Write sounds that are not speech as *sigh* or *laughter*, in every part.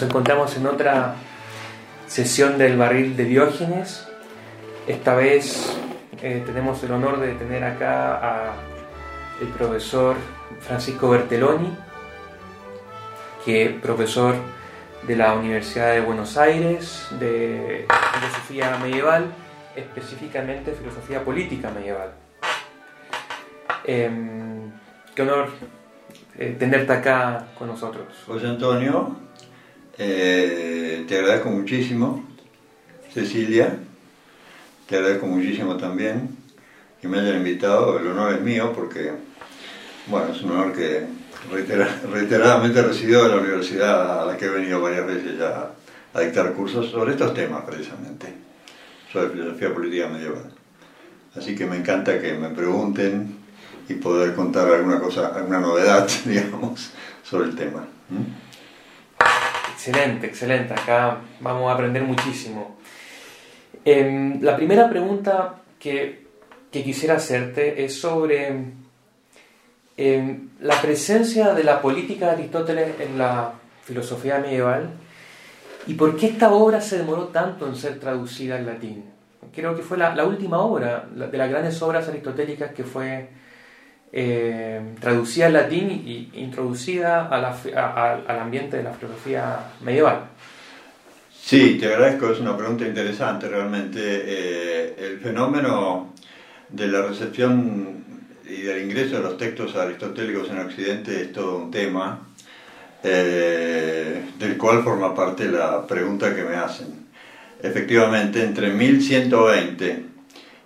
nos encontramos en otra sesión del barril de Diógenes. Esta vez eh, tenemos el honor de tener acá a el profesor Francisco Bertelloni, que es profesor de la Universidad de Buenos Aires, de filosofía medieval, específicamente filosofía política medieval. Em, qué honor eh, tenerte acá con nosotros. José Antonio, eh, te agradezco muchísimo. Cecilia, te agradezco muchísimo también que me hayan invitado. El honor es mío porque, bueno, es un honor que *laughs* reiteradamente residido en la universidad a la que he venido varias veces ya a dictar cursos sobre estos temas precisamente, sobre filosofía política medieval. Así que me encanta que me pregunten y poder contar alguna cosa, alguna novedad, *laughs* digamos, sobre el tema. Excelente, excelente. Acá vamos a aprender muchísimo. Em, la primera pregunta que, quisiera hacerte es sobre em, la presencia de la política de Aristóteles en la filosofía medieval y por qué esta obra se demoró tanto en ser traducida al latín. Creo que fue la, la última obra de las grandes obras aristotélicas que fue eh, traducida al latín e introducida al ambiente de la filosofía medieval. Sí, te agradezco, es una pregunta interesante realmente. Eh, el fenómeno de la recepción y del ingreso de los textos aristotélicos en Occidente es todo un tema eh, del cual forma parte la pregunta que me hacen. Efectivamente, entre 1120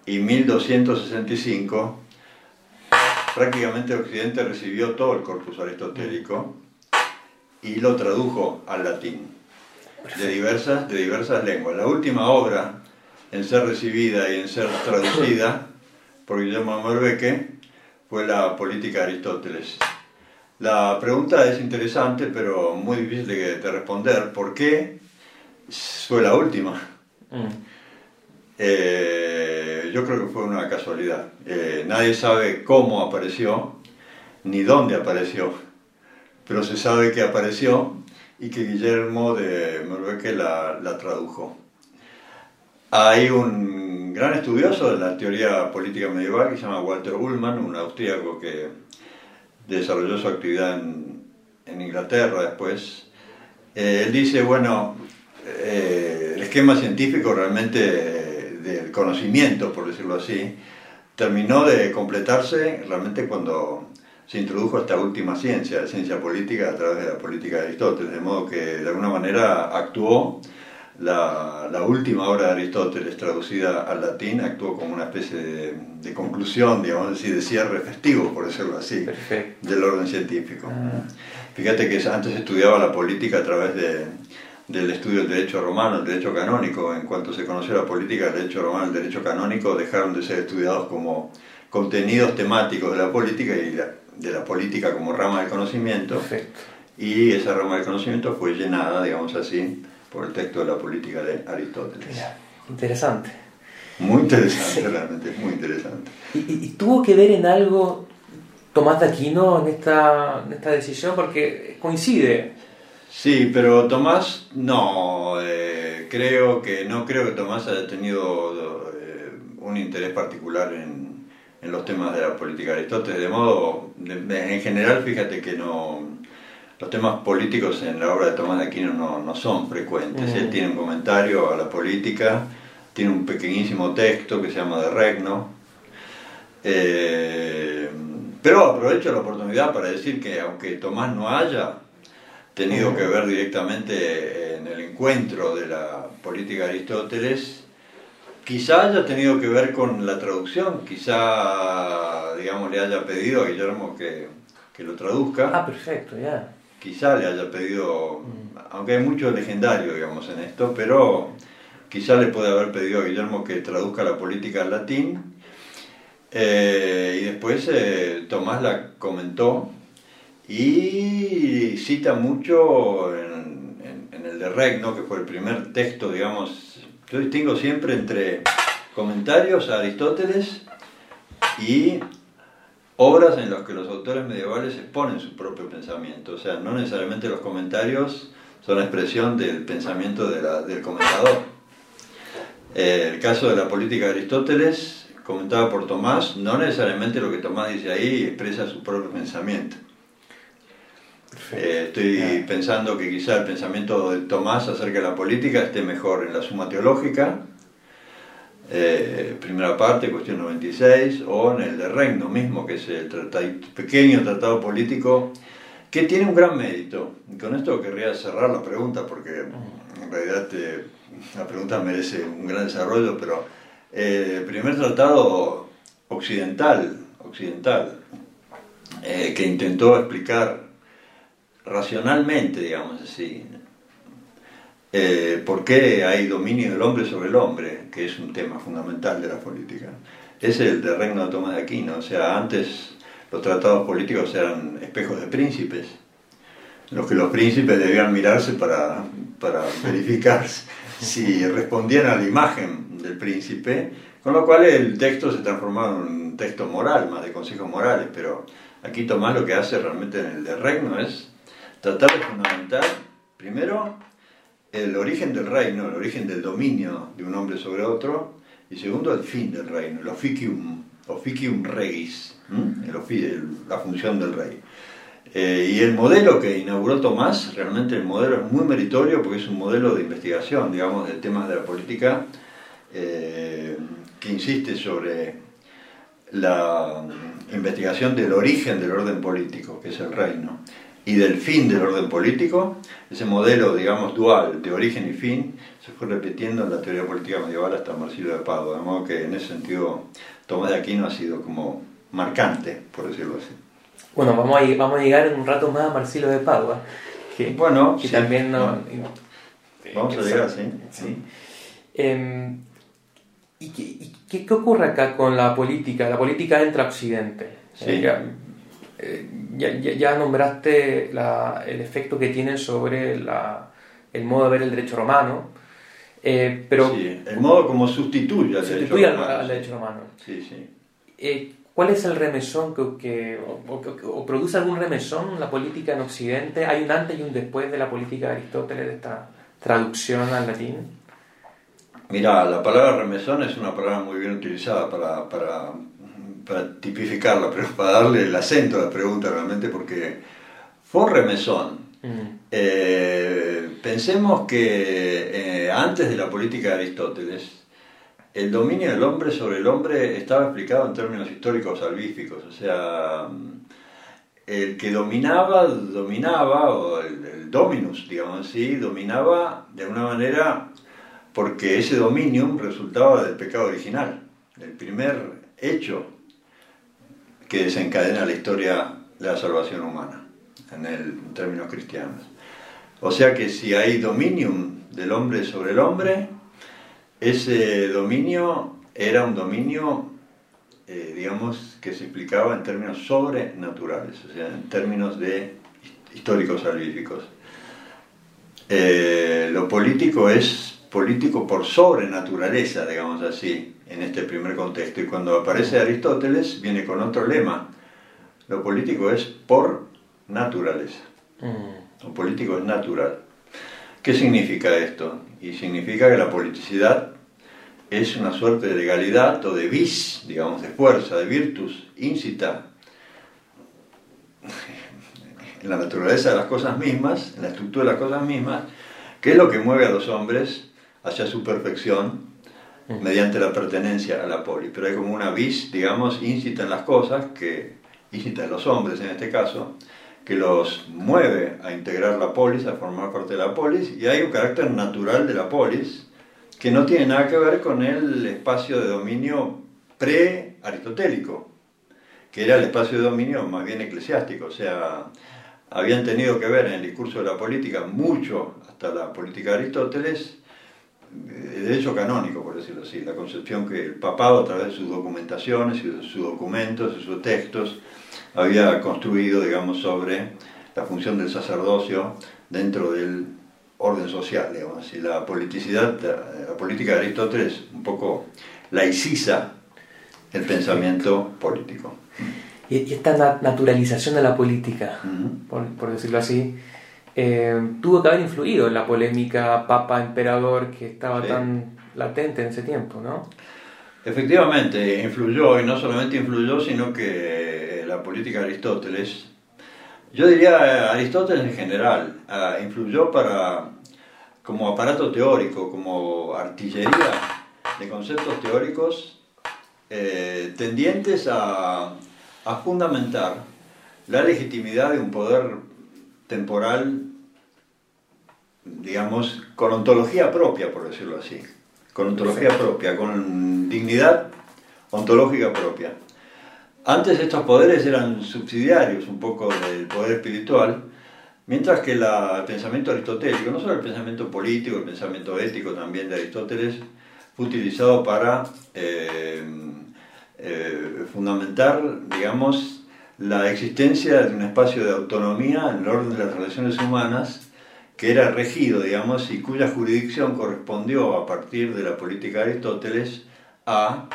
y 1265 prácticamente Occidente recibió todo el corpus aristotélico y lo tradujo al latín de diversas, de diversas lenguas. La última obra en ser recibida y en ser traducida por Guillermo Morbeke fue la Política de Aristóteles. La pregunta es interesante, pero muy difícil de, responder. ¿Por qué fue la última? Mm. Eh, yo creo que fue una casualidad. Eh, nadie sabe cómo apareció ni dónde apareció, pero se sabe que apareció y que Guillermo de Morbeke la, la tradujo. Hay un gran estudioso de la teoría política medieval que se llama Walter Ullmann, un austríaco que desarrolló su actividad en, en Inglaterra después. Eh, él dice, bueno, el esquema científico realmente del conocimiento, por decirlo así, terminó de completarse realmente cuando se introdujo esta última ciencia, la ciencia política, a través de la política de Aristóteles, de modo que de alguna manera actuó la, la última obra de Aristóteles traducida al latín, actuó como una especie de, conclusión, digamos así, de cierre festivo, por decirlo así, del orden científico. Ah. Fíjate que antes estudiaba la política a través de del estudio del derecho romano, el derecho canónico. En cuanto se conoció la política, el derecho romano, el derecho canónico dejaron de ser estudiados como contenidos temáticos de la política y de la política como rama del conocimiento. Y esa rama del conocimiento fue llenada, digamos así, por el texto de la política de Aristóteles. interesante. Muy interesante, *laughs* realmente, muy interesante. ¿Y, tuvo que ver en algo Tomás de Aquino en esta, en esta decisión? Porque coincide Sí, pero Tomás no, eh, creo que no creo que Tomás haya tenido eh, un interés particular en, los temas de la política de Aristóteles, de modo, en general, fíjate que no, los temas políticos en la obra de Tomás de Aquino no, son frecuentes. Él mm. tiene un comentario a la política, tiene un pequeñísimo texto que se llama De Regno. Eh, pero aprovecho la oportunidad para decir que aunque Tomás no haya tenido que ver directamente en el encuentro de la política de Aristóteles, quizá haya tenido que ver con la traducción, quizá, digamos, le haya pedido a Guillermo que, que lo traduzca. Ah, perfecto, ya. Quizá le haya pedido, mm. aunque hay mucho legendario, digamos, en esto, pero quizá le puede haber pedido a Guillermo que traduzca la política al latín. Eh, y después eh, Tomás la comentó y cita mucho en, el de Regno, que fue el primer texto, digamos, yo distingo siempre entre comentarios a Aristóteles y obras en las que los autores medievales exponen su propio pensamiento. O sea, no necesariamente los comentarios son expresión del pensamiento del comentador. Eh, el caso de la política de Aristóteles, comentado por Tomás, no necesariamente lo que Tomás dice ahí expresa su propio pensamiento. Eh, estoy pensando que quizá el pensamiento de Tomás acerca de la política esté mejor en la suma teológica, eh, primera parte, cuestión 96, o en el de Reino mismo, que es el pequeño tratado político, que tiene un gran mérito. Y con esto querría cerrar la pregunta, porque en realidad la pregunta merece un gran desarrollo, pero eh, el primer tratado occidental, occidental que intentó explicar racionalmente, digamos así, eh, por qué hay dominio del hombre sobre el hombre, que es un tema fundamental de la política. Es el de Reino de Tomás de Aquino, o sea, antes los tratados políticos eran espejos de príncipes, los que los príncipes debían mirarse para, para verificar *laughs* si respondían a la imagen del príncipe, con lo cual el texto se transformaba en un texto moral, más de consejos morales, pero aquí Tomás lo que hace realmente en el de Reino es tratar de fundamentar, primero, el origen del reino, el origen del dominio de un hombre sobre otro, y segundo, el fin del reino, el officium, officium regis, la función del rey. Eh, y el modelo que inauguró Tomás, realmente el modelo es muy meritorio porque es un modelo de investigación, digamos, de temas de la política, eh, que insiste sobre la investigación del origen del orden político, que es el reino y del fin del orden político, ese modelo, digamos, dual de origen y fin, se fue repitiendo en la teoría política medieval hasta Marsilio de Padua, de modo que en ese sentido Tomás de Aquino ha sido como marcante, por decirlo así. Bueno, vamos a, vamos a llegar en un rato más a Marsilio de Padua, que, bueno, también no, Vamos a llegar, sí. sí. Em, ¿Y, qué, qué, ocurre acá con la política? La política entra a Occidente. Sí. Eh, ya, ya, nombraste el efecto que tiene sobre el modo de ver el derecho romano, eh, pero... Sí, el modo como sustituye al derecho romano. Al, derecho romano. Sí, sí. Eh, ¿Cuál es el remesón que, o, produce algún remesón la política en Occidente? ¿Hay un antes y un después de la política de Aristóteles, de esta traducción al latín? Mira, la palabra remesón es una palabra muy bien utilizada para, para para tipificarla, pero para darle el acento a la pregunta realmente, porque fue remesón. Mm. Eh, pensemos que eh, antes de la política de Aristóteles, el dominio del hombre sobre el hombre estaba explicado en términos históricos salvíficos, o sea, el que dominaba, dominaba, o el, el dominus, digamos así, dominaba de alguna manera porque ese dominium resultaba del pecado original, el primer hecho que desencadena la historia de la salvación humana, en, términos cristianos. O sea que si hay dominium del hombre sobre el hombre, ese dominio era un dominio, eh, digamos, que se explicaba en términos sobrenaturales, o sea, en términos de históricos salvíficos. Eh, lo político es político por sobrenaturaleza, digamos así en este primer contexto. Y cuando aparece Aristóteles, viene con otro lema. Lo político es por naturaleza. Mm. Lo político es natural. ¿Qué significa esto? Y significa que la politicidad es una suerte de legalidad o de vis, digamos, de fuerza, de virtus, incita *laughs* en la naturaleza de las cosas mismas, en la estructura de las cosas mismas, que es lo que mueve a los hombres hacia su perfección mediante la pertenencia a la polis. Pero hay como una vis, digamos, incita en las cosas, que incita en los hombres en este caso, que los mueve a integrar la polis, a formar parte de la polis, y hay un carácter natural de la polis que no tiene nada que ver con el espacio de dominio pre-aristotélico, que era el espacio de dominio más bien eclesiástico, o sea, habían tenido que ver en el discurso de la política mucho hasta la política de Aristóteles de derecho canónico, por decirlo así, la concepción que el papado a través de sus documentaciones y de sus documentos, y sus textos, había construido, digamos, sobre la función del sacerdocio dentro del orden social, digamos, y la politicidad, la, política de Aristóteles un poco laiciza el pensamiento político. Y, esta naturalización de la política, por, por decirlo así, eh, tuvo que haber influido en la polémica papa-emperador que estaba Sí. tan latente en ese tiempo, ¿no? Efectivamente, influyó, y no solamente influyó, sino que la política de Aristóteles, yo diría Aristóteles en general, ah, influyó para, como aparato teórico, como artillería de conceptos teóricos eh, tendientes a, a fundamentar la legitimidad de un poder temporal, digamos, con ontología propia, por decirlo así, con ontología propia, con dignidad ontológica propia. Antes estos poderes eran subsidiarios un poco del poder espiritual, mientras que la- el pensamiento aristotélico, no solo el pensamiento político, el pensamiento ético también de Aristóteles, fue utilizado para eh, eh, fundamentar, digamos, la existencia de un espacio de autonomía en el orden de las relaciones humanas que era regido, digamos, y cuya jurisdicción correspondió a partir de la política de Aristóteles a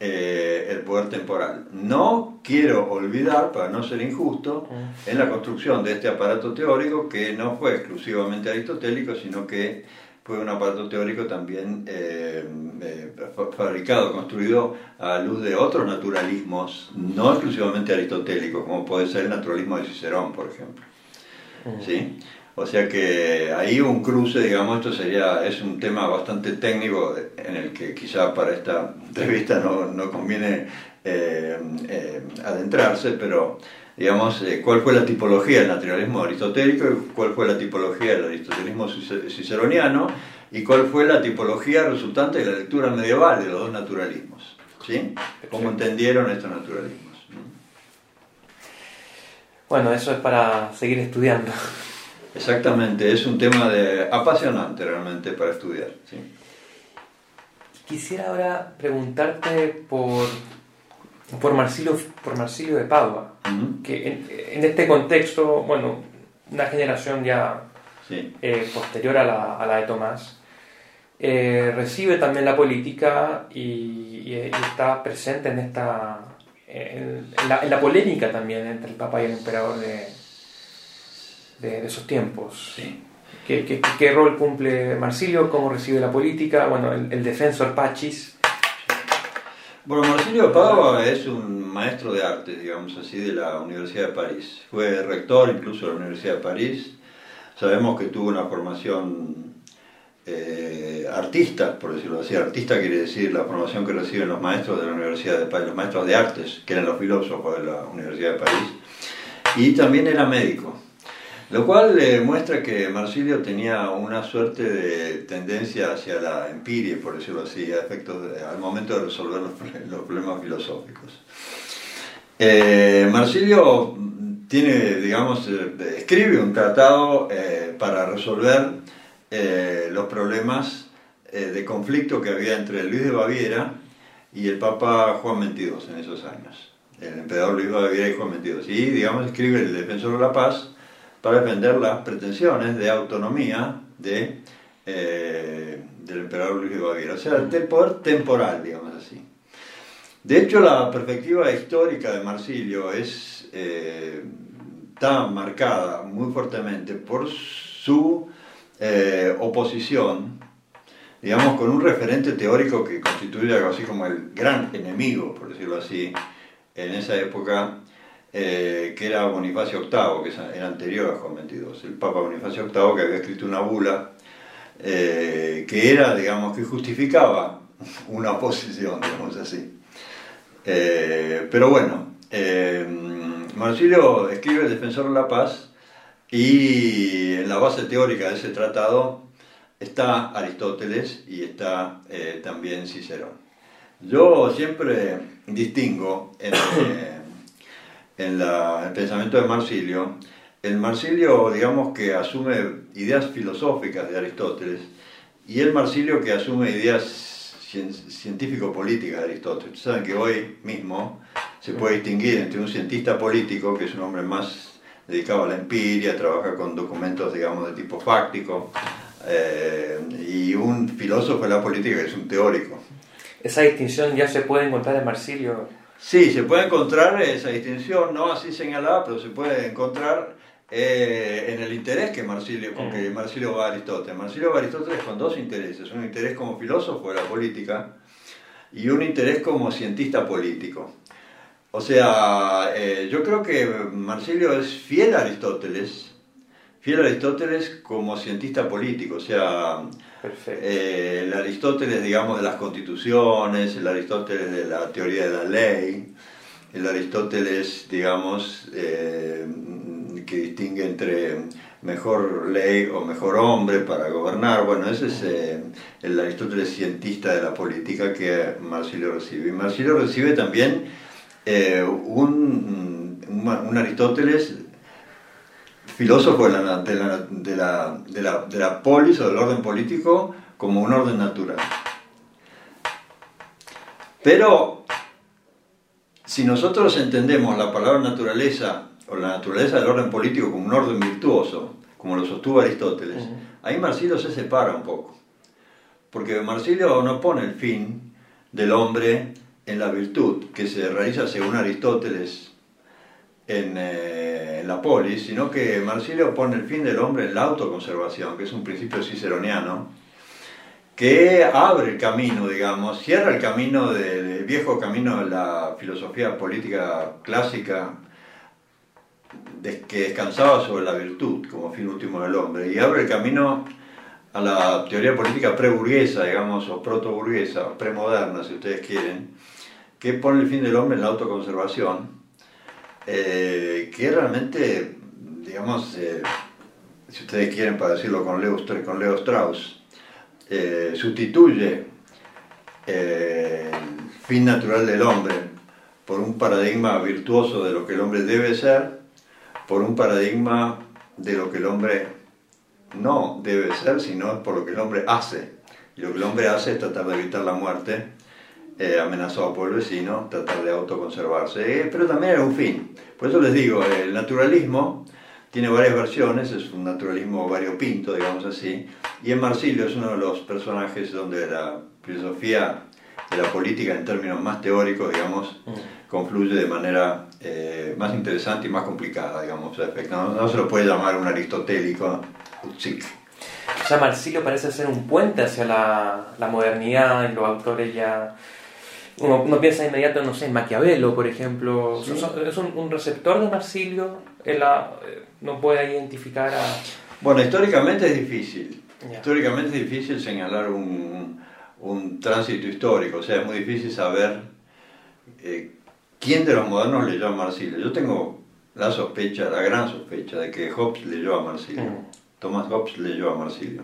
eh, el poder temporal. No quiero olvidar, para no ser injusto, en la construcción de este aparato teórico que no fue exclusivamente aristotélico, sino que fue un aparato teórico también eh, eh, fabricado, construido a luz de otros naturalismos, no exclusivamente aristotélicos, como puede ser el naturalismo de Cicerón, por ejemplo. ¿sí? O sea que ahí un cruce, digamos, esto sería, es un tema bastante técnico en el que quizá para esta entrevista no, no conviene eh, eh, adentrarse, pero digamos, eh, cuál fue la tipología del naturalismo aristotélico y cuál fue la tipología del aristotelismo cice- ciceroniano y cuál fue la tipología resultante de la lectura medieval de los dos naturalismos, ¿sí? ¿Cómo entendieron estos naturalismos? ¿no? Bueno, eso es para seguir estudiando. Exactamente, es un tema de, apasionante realmente para estudiar. ¿sí? Quisiera ahora preguntarte por, por, Marsilio, por Marsilio de Padua, Ujú, que en, en este contexto, bueno, una generación ya Sí, eh, posterior a la, a la de Tomás, eh, recibe también la política y, y- y está presente en esta en, en la, en la polémica también entre el Papa y el Emperador de, de, de esos tiempos. sí. ¿Qué, qué, qué rol cumple Marsilio? ¿Cómo recibe la política? Bueno, el, el defensor Pachis. Bueno, Marsilio Padua es un maestro de arte, digamos así, de la Universidad de París. Fue rector incluso de la Universidad de París. Sabemos que tuvo una formación eh, artista, por decirlo así. Artista quiere decir la formación que reciben los maestros de la Universidad de París, los maestros de artes, que eran los filósofos de la Universidad de París. Y también era médico. Lo cual eh, muestra que Marsilio tenía una suerte de tendencia hacia la empiria, por decirlo así, a efectos al momento de resolver los problemas filosóficos. Eh, Marsilio tiene, digamos, eh, escribe un tratado eh, para resolver eh, los problemas eh, de conflicto que había entre Luis de Baviera y el Papa Juan XXII en esos años. El emperador Luis de Baviera y Juan XXII. Y, digamos, escribe el defensor de la paz para defender las pretensiones de autonomía de, eh, del emperador Luis de Baviera. O sea, del poder temporal, digamos así. De hecho, la perspectiva histórica de Marsilio es, eh, está marcada muy fuertemente por su eh, oposición, digamos, con un referente teórico que constituye algo así como el gran enemigo, por decirlo así, en esa época, eh, que era Bonifacio VIII, que era anterior a Juan XXII, el Papa Bonifacio VIII que había escrito una bula eh, que era, digamos, que justificaba una oposición, digamos así. Pero bueno, Marsilio escribe El Defensor de la Paz y en la base teórica de ese tratado está Aristóteles y está eh, también Cicerón. Yo siempre distingo en, eh, en la- el pensamiento de Marsilio, el Marsilio, digamos, que asume ideas filosóficas de Aristóteles y el Marsilio que asume ideas cien- científico-políticas de Aristóteles. Saben que hoy mismo se puede distinguir entre un cientista político, que es un hombre más dedicado a la empiria, trabaja con documentos, digamos, de tipo fáctico, eh, y un filósofo de la política que es un teórico. Esa distinción ya se puede encontrar en Marsilio. Sí, se puede encontrar esa distinción, no así señalada, pero se puede encontrar eh, en el interés que Marsilio, con que Marsilio va a Aristóteles. Marsilio va a Aristóteles con dos intereses, un interés como filósofo de la política y un interés como cientista político. O sea, eh, yo creo que Marsilio es fiel a Aristóteles, fiel a Aristóteles como cientista político, o sea, eh, el Aristóteles, digamos, de las constituciones, el Aristóteles de la teoría de la ley, el Aristóteles, digamos, eh, que distingue entre mejor ley o mejor hombre para gobernar. Bueno, ese es eh, el Aristóteles cientista de la política que Marsilio recibe. Y Marsilio recibe también eh, un, un, Aristóteles filósofo de la, de, la, de, la, de, la, de la polis o del orden político como un orden natural. Pero si nosotros entendemos la palabra naturaleza o la naturaleza del orden político como un orden virtuoso, como lo sostuvo Aristóteles, ahí Marsilio se separa un poco. Porque Marsilio no pone el fin del hombre en la virtud, que se realiza según Aristóteles en, eh, en la polis, sino que Marsilio pone el fin del hombre en la autoconservación, que es un principio ciceroniano, que abre el camino, digamos, cierra el camino del viejo camino de la filosofía política clásica que descansaba sobre la virtud como fin último del hombre y abre el camino a la teoría política preburguesa, digamos, o protoburguesa, premoderna, si ustedes quieren, que pone el fin del hombre en la autoconservación, eh, que realmente, digamos, eh, si ustedes quieren, para decirlo con Leo, con Leo Strauss, eh, sustituye el fin natural del hombre por un paradigma virtuoso de lo que el hombre debe ser por un paradigma de lo que el hombre no debe ser, sino por lo que el hombre hace. Y lo que el hombre hace es tratar de evitar la muerte, eh, amenazado por el vecino, tratar de autoconservarse. Eh, pero también es un fin. Por eso les digo, el naturalismo tiene varias versiones, es un naturalismo variopinto, digamos así, y en Marsilio es uno de los personajes donde la filosofía de la política en términos más teóricos, digamos, mm. confluye de manera eh, más interesante y más complicada, digamos. No, se lo puede llamar un aristotélico. O sea, Marsilio parece ser un puente hacia la, la modernidad y los autores ya... Uno, piensa de inmediato, no sé, en Maquiavelo, por ejemplo. Es un, receptor de Marsilio, él eh, no puede identificar a... Bueno, históricamente es difícil. Históricamente es difícil señalar un, un tránsito histórico, o sea, es muy difícil saber eh, quién de los modernos leyó a Marsilio. Yo tengo la sospecha, la gran sospecha, de que Hobbes leyó a Marsilio. Mm. Thomas Hobbes leyó a Marsilio.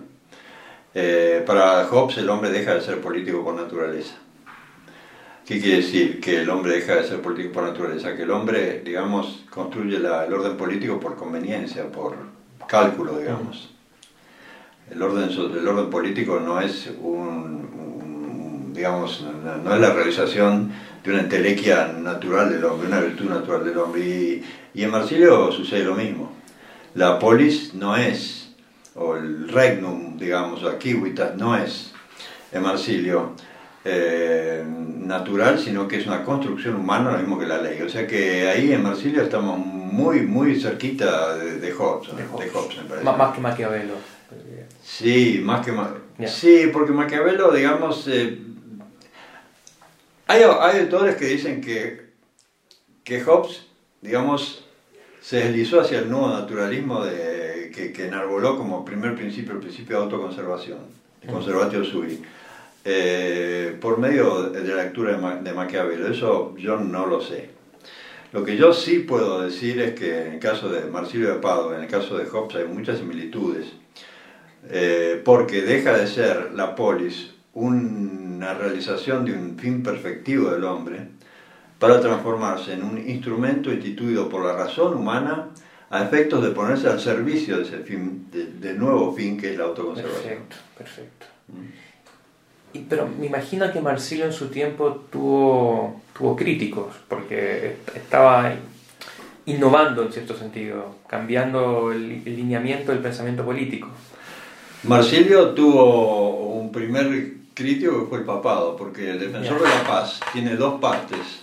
Eh, para Hobbes el hombre deja de ser político por naturaleza. ¿Qué quiere decir? Que el hombre deja de ser político por naturaleza, que el hombre, digamos, construye el orden político por conveniencia, por cálculo, digamos. El orden, el orden político no es un, digamos, no, es la realización de una entelequia natural del hombre, una virtud natural del hombre. Y, en Marsilio sucede lo mismo. La polis no es, o el regnum, digamos, kiwitas no es en Marsilio eh, natural, sino que es una construcción humana, lo mismo que la ley. O sea que ahí en Marsilio estamos muy, muy cerquita de, Hobbes, de Hobbes. Más que Maquiavelo. Sí, más que Sí, porque Maquiavelo, digamos, eh, hay, hay, autores que dicen que, que Hobbes, digamos, se deslizó hacia el nuevo naturalismo de, que, que enarboló como primer principio el principio de autoconservación, el conservatio sui, eh, por medio de la lectura de, de Maquiavelo. Eso yo no lo sé. Lo que yo sí puedo decir es que en el caso de Marsilio de Pado, en el caso de Hobbes, hay muchas similitudes eh, porque deja de ser la polis una realización de un fin perfectivo del hombre para transformarse en un instrumento instituido por la razón humana a efectos de ponerse al servicio de ese fin, del nuevo fin que es la autoconservación. Perfecto, perfecto. Mm. Y, pero me imagino que Marsilio en su tiempo tuvo, tuvo críticos, porque estaba innovando en cierto sentido, cambiando el lineamiento del pensamiento político. Marsilio tuvo un primer crítico que fue el papado, porque el defensor de la paz tiene dos partes.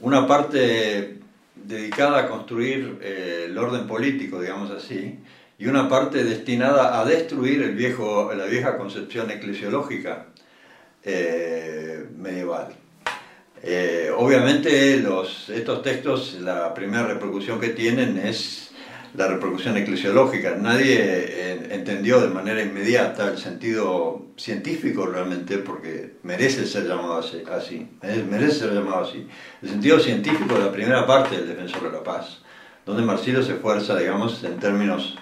Una parte dedicada a construir eh, el orden político, digamos así, y una parte destinada a destruir el viejo, la vieja concepción eclesiológica eh, medieval. Eh, obviamente los, estos textos, la primera repercusión que tienen es la repercusión eclesiológica. Nadie eh, entendió de manera inmediata el sentido científico realmente, porque merece ser llamado así, merece ser llamado así. El sentido científico de la primera parte del Defensor de la Paz, donde Marsilio se esfuerza, digamos, en términos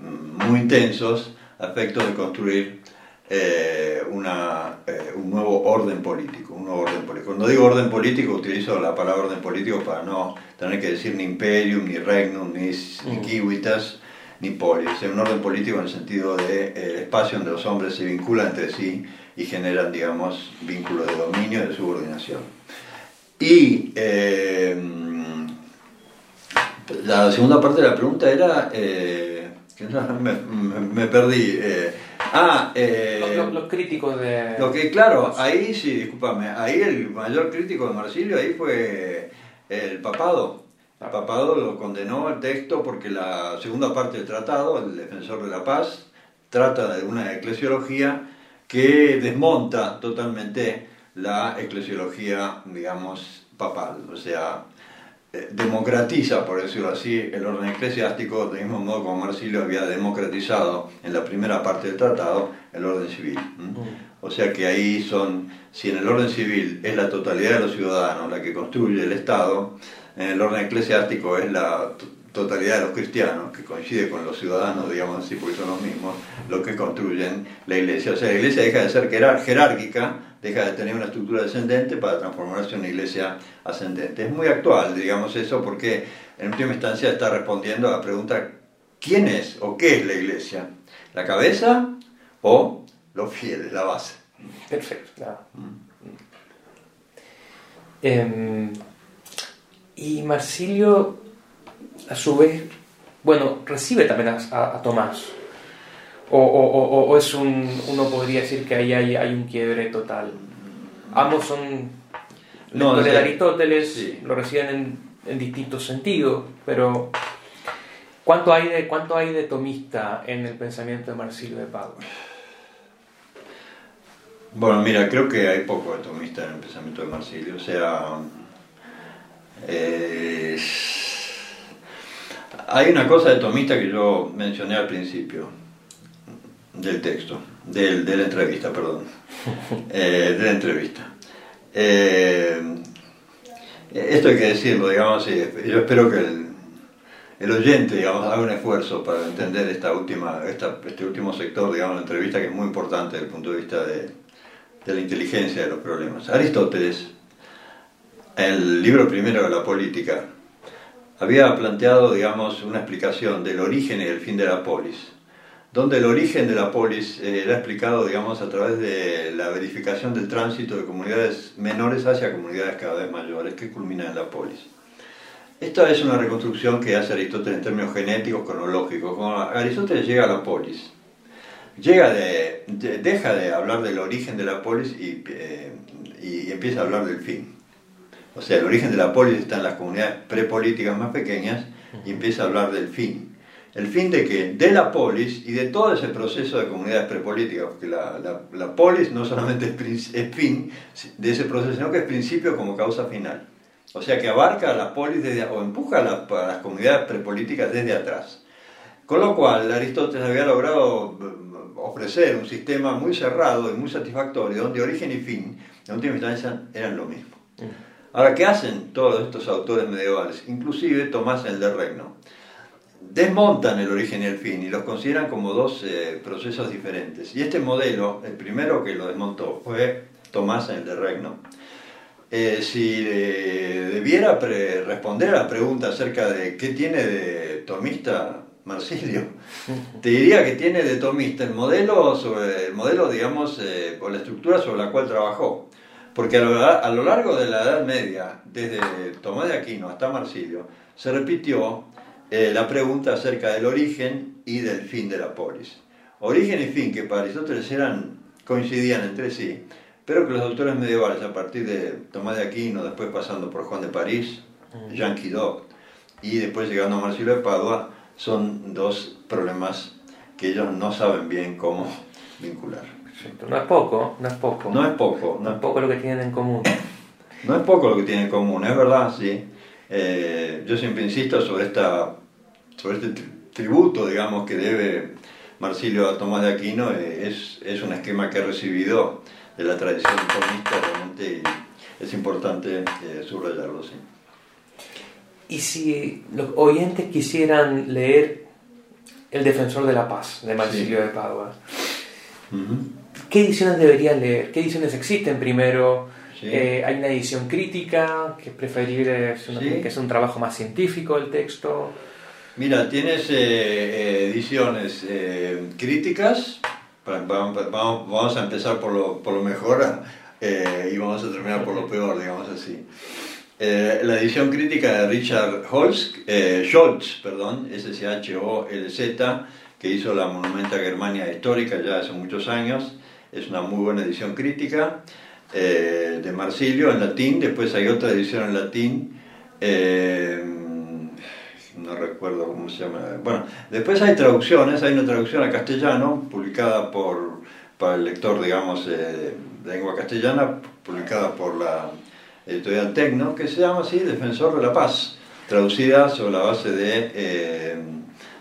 mm, muy intensos, a efecto de construir eh, una, eh, un nuevo orden político, un nuevo orden político. Cuando digo orden político utilizo la palabra orden político para no tener que decir ni imperium, ni regnum, ni, ni kiwitas, ni polis. Es un orden político en el sentido de eh, espacio donde los hombres se vinculan entre sí y generan, digamos, vínculos de dominio y de subordinación. Y la segunda parte de la pregunta era, que me, me, perdí. Ah, eh, los, críticos de... Lo que, claro, ahí sí, discúlpame, ahí el mayor crítico de Marsilio ahí fue el papado. El papado lo condenó al texto porque la segunda parte del tratado, el defensor de la paz, trata de una eclesiología que desmonta totalmente la eclesiología, digamos, papal. O sea, democratiza, por decirlo así, el orden eclesiástico, del mismo modo como Marsilio había democratizado en la primera parte del tratado el orden civil. Mm. O sea que ahí son, si en el orden civil es la totalidad de los ciudadanos la que construye el Estado, en el orden eclesiástico es la totalidad de los cristianos, que coincide con los ciudadanos, digamos así, porque son los mismos, los que construyen la iglesia. O sea, la iglesia deja de ser jerárquica deja de tener una estructura descendente para transformarse en una iglesia ascendente. Es muy actual, digamos eso, porque en última instancia está respondiendo a la pregunta, ¿quién es o qué es la iglesia? ¿La cabeza o los fieles, la base? Perfecto. Em, y Marsilio, a su vez, bueno, recibe también a Tomás. O, o, o, es un, uno podría decir que ahí hay, hay un quiebre total. Ambos son no, de Aristóteles, lo reciben en, en, distintos sentidos, pero ¿cuánto hay, de, ¿cuánto hay de tomista en el pensamiento de Marsilio de Pablo? Bueno, mira, creo que hay poco de tomista en el pensamiento de Marsilio, o sea... hay una cosa de tomista que yo mencioné al principio del texto, del, de la entrevista, perdón, *laughs* eh, de la entrevista. Eh, esto hay que decirlo, digamos, yo espero que el, el, oyente, digamos, haga un esfuerzo para entender esta última, esta, este último sector, digamos, la entrevista que es muy importante desde el punto de vista de, de la inteligencia de los problemas. Aristóteles, el libro primero de la política, había planteado, digamos, una explicación del origen y el fin de la polis donde el origen de la polis eh, era explicado, digamos, a través de la verificación del tránsito de comunidades menores hacia comunidades cada vez mayores, que culmina en la polis. Esta es una reconstrucción que hace Aristóteles en términos genéticos, cronológicos. Cuando Aristóteles llega a la polis, llega de, deja de hablar del origen de la polis y, eh, y empieza a hablar del fin. O sea, el origen de la polis está en las comunidades prepolíticas más pequeñas y empieza a hablar del fin el fin de que de la polis y de todo ese proceso de comunidades prepolíticas, porque la, la, polis no solamente es, fin de ese proceso, sino que es principio como causa final. O sea que abarca a la polis desde, o empuja a, las comunidades prepolíticas desde atrás. Con lo cual, Aristóteles había logrado mm, ofrecer un sistema muy cerrado y muy satisfactorio, donde origen y fin, en última instancia, eran lo mismo. Ahora, ¿qué hacen todos estos autores medievales? Inclusive Tomás el de Regno desmontan el origen y el fin y los consideran como dos eh, procesos diferentes. Y este modelo, el primero que lo desmontó fue Tomás el de Regno. Eh, si eh, debiera responder a la pregunta acerca de qué tiene de tomista Marsilio, *laughs* te diría que tiene de tomista el modelo, sobre, el modelo digamos, o la estructura sobre la cual trabajó. Porque a lo, a lo largo de la Edad Media, desde Tomás de Aquino hasta Marsilio, se repitió eh, la pregunta acerca del origen y del fin de la polis. Origen y fin que para Aristóteles eran, coincidían entre sí, pero que los autores medievales, a partir de Tomás de Aquino, después pasando por Juan de París, Yankee Dog y después llegando a Marsilio de Padua, son dos problemas que ellos no saben bien cómo *laughs* vincular. No es poco, no es poco. No es poco. No es poco lo que tienen en común. No es poco lo que tienen en común, es verdad, sí. Eh, yo siempre insisto sobre, esta, sobre este tributo, digamos, que debe Marsilio a Tomás de Aquino, eh, es, es un esquema que ha recibido de la tradición comunista, realmente es importante eh, subrayarlo, sí. Y si los oyentes quisieran leer El Defensor de la Paz, de Marsilio de Padua, ¿qué ediciones deberían leer? ¿Qué ediciones existen primero? Eh, hay una edición crítica, que es preferible, es que es un trabajo más científico el texto. Mira, tienes eh, eh, ediciones críticas, vamos, vamos, a empezar por lo, por lo mejor *laughs* y vamos a terminar por lo *laughs* peor, digamos así. la edición crítica de Richard Holz, Scholz, perdón, S-C-H-O-L-Z, que hizo la Monumenta Germania Histórica ya hace muchos años, es una muy buena edición crítica. Eh, de Marsilio en latín, después hay otra edición en latín, eh, no recuerdo cómo se llama. Bueno, después hay traducciones, hay una traducción a castellano publicada por, para el lector, digamos, eh, de lengua castellana, publicada por la editorial Tecno, que se llama así Defensor de la Paz, traducida sobre la base de,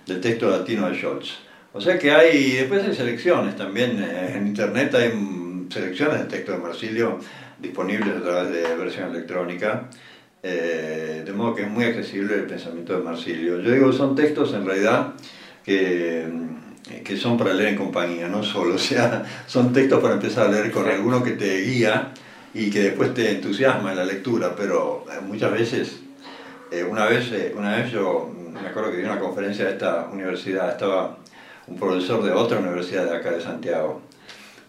del texto latino de Scholz. O sea que hay, después hay selecciones también, en internet hay selecciones de texto de Marsilio disponibles a través de versión electrónica, eh, de modo que es muy accesible el pensamiento de Marsilio. Yo digo, son textos en realidad que, que son para leer en compañía, no solo, *laughs* o sea, son textos para empezar a leer con alguno que te guía y que después te entusiasma en la lectura, pero eh, muchas veces, eh, una, vez, una vez yo me acuerdo que di una conferencia de esta universidad, estaba un profesor de otra universidad de acá de Santiago,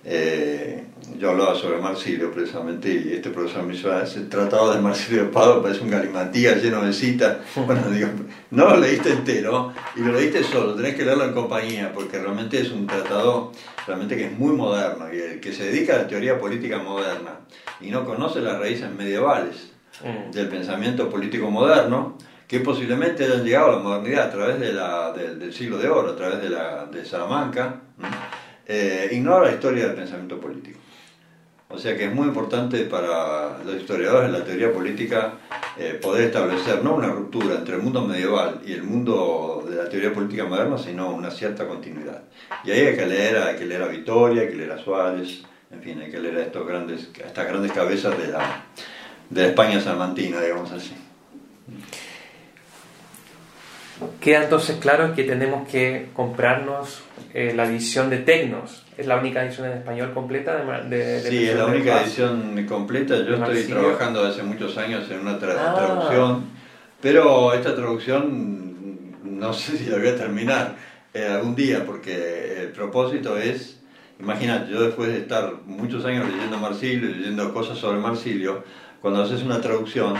eh, yo hablaba sobre Marsilio precisamente y este profesor me hizo ese tratado de Marsilio de Pado parece un galimatías lleno de citas. *laughs* Bueno, digo, no lo leíste entero y lo leíste solo, tenés que leerlo en compañía porque realmente es un tratado realmente que es muy moderno y el que se dedica a la teoría política moderna y no conoce las raíces medievales mm. del pensamiento político moderno que posiblemente hayan llegado a la modernidad a través del siglo de oro, a través de, la, de Salamanca eh, ignora la historia del pensamiento político. O sea que es muy importante para los historiadores de la teoría política eh, poder establecer no una ruptura entre el mundo medieval y el mundo de la teoría política moderna, sino una cierta continuidad. Y ahí hay que leer, hay que leer a Vitoria, hay que leer a Suárez, en fin, hay que leer a, estos grandes, estas grandes cabezas de la, de la España salmantina, digamos así. Queda entonces claro que tenemos que comprarnos eh, la edición de Tecnos. Es la única edición en español completa de, Sí, es la única edición completa. Yo estoy trabajando hace muchos años en una ah. traducción, pero esta traducción no sé si la voy a terminar eh, algún día, porque el propósito es, imagínate, yo después de estar muchos años leyendo Marsilio, leyendo cosas sobre Marsilio, cuando haces una traducción,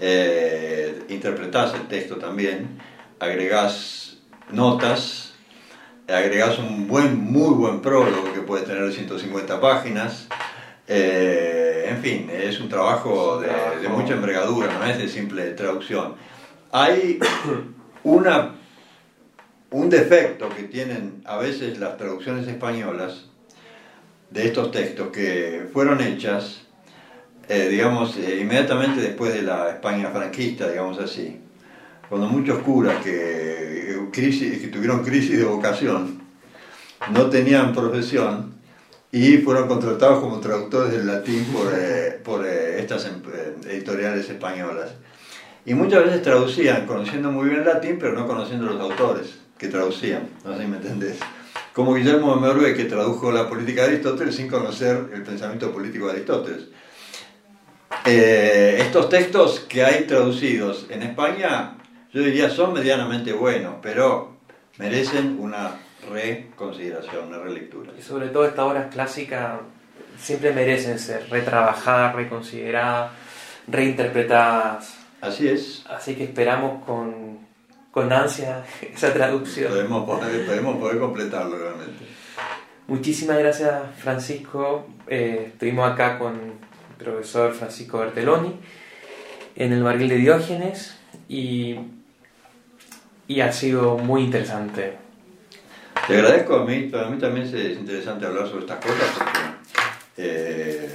eh, interpretas el texto también, agregás notas, agregás un buen, muy buen prólogo que puede tener 150 páginas. Eh, en fin, es un trabajo de, mucha envergadura, no es de simple traducción. Hay una, un defecto que tienen a veces las traducciones españolas de estos textos que fueron hechas, eh, digamos, eh, inmediatamente después de la España franquista, digamos así cuando muchos curas que, crisis, que tuvieron crisis de vocación no tenían profesión y fueron contratados como traductores del latín por, eh, eh, estas em, eh, editoriales españolas. Y muchas veces traducían conociendo muy bien el latín, pero no conociendo los autores que traducían. No sé si me entendés. Como Guillermo de Merve, que tradujo la política de Aristóteles sin conocer el pensamiento político de Aristóteles. estos textos que hay traducidos en España yo diría son medianamente buenos, pero merecen una reconsideración, una relectura. Y sobre todo estas obras clásicas siempre merecen ser retrabajadas, reconsideradas, reinterpretadas. Así es. Así que esperamos con, con ansia *laughs* esa traducción. Podemos poder, podemos poder completarlo realmente. Muchísimas gracias Francisco. Eh, estuvimos acá con el profesor Francisco Bertelloni. en el barril de Diógenes y, y ha sido muy interesante. Te agradezco, a mí, para mí también es interesante hablar sobre estas cosas porque eh,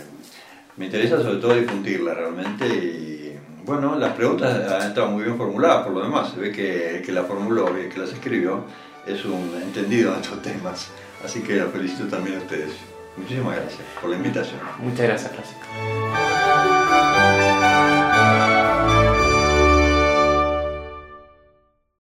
me interesa sobre todo difundirla realmente y bueno, las preguntas han estado muy bien formuladas por lo demás, se ve que, que la formuló y que las escribió es un entendido en estos temas, así que la felicito también a ustedes. Muchísimas gracias por la invitación. Muchas gracias, Francisco.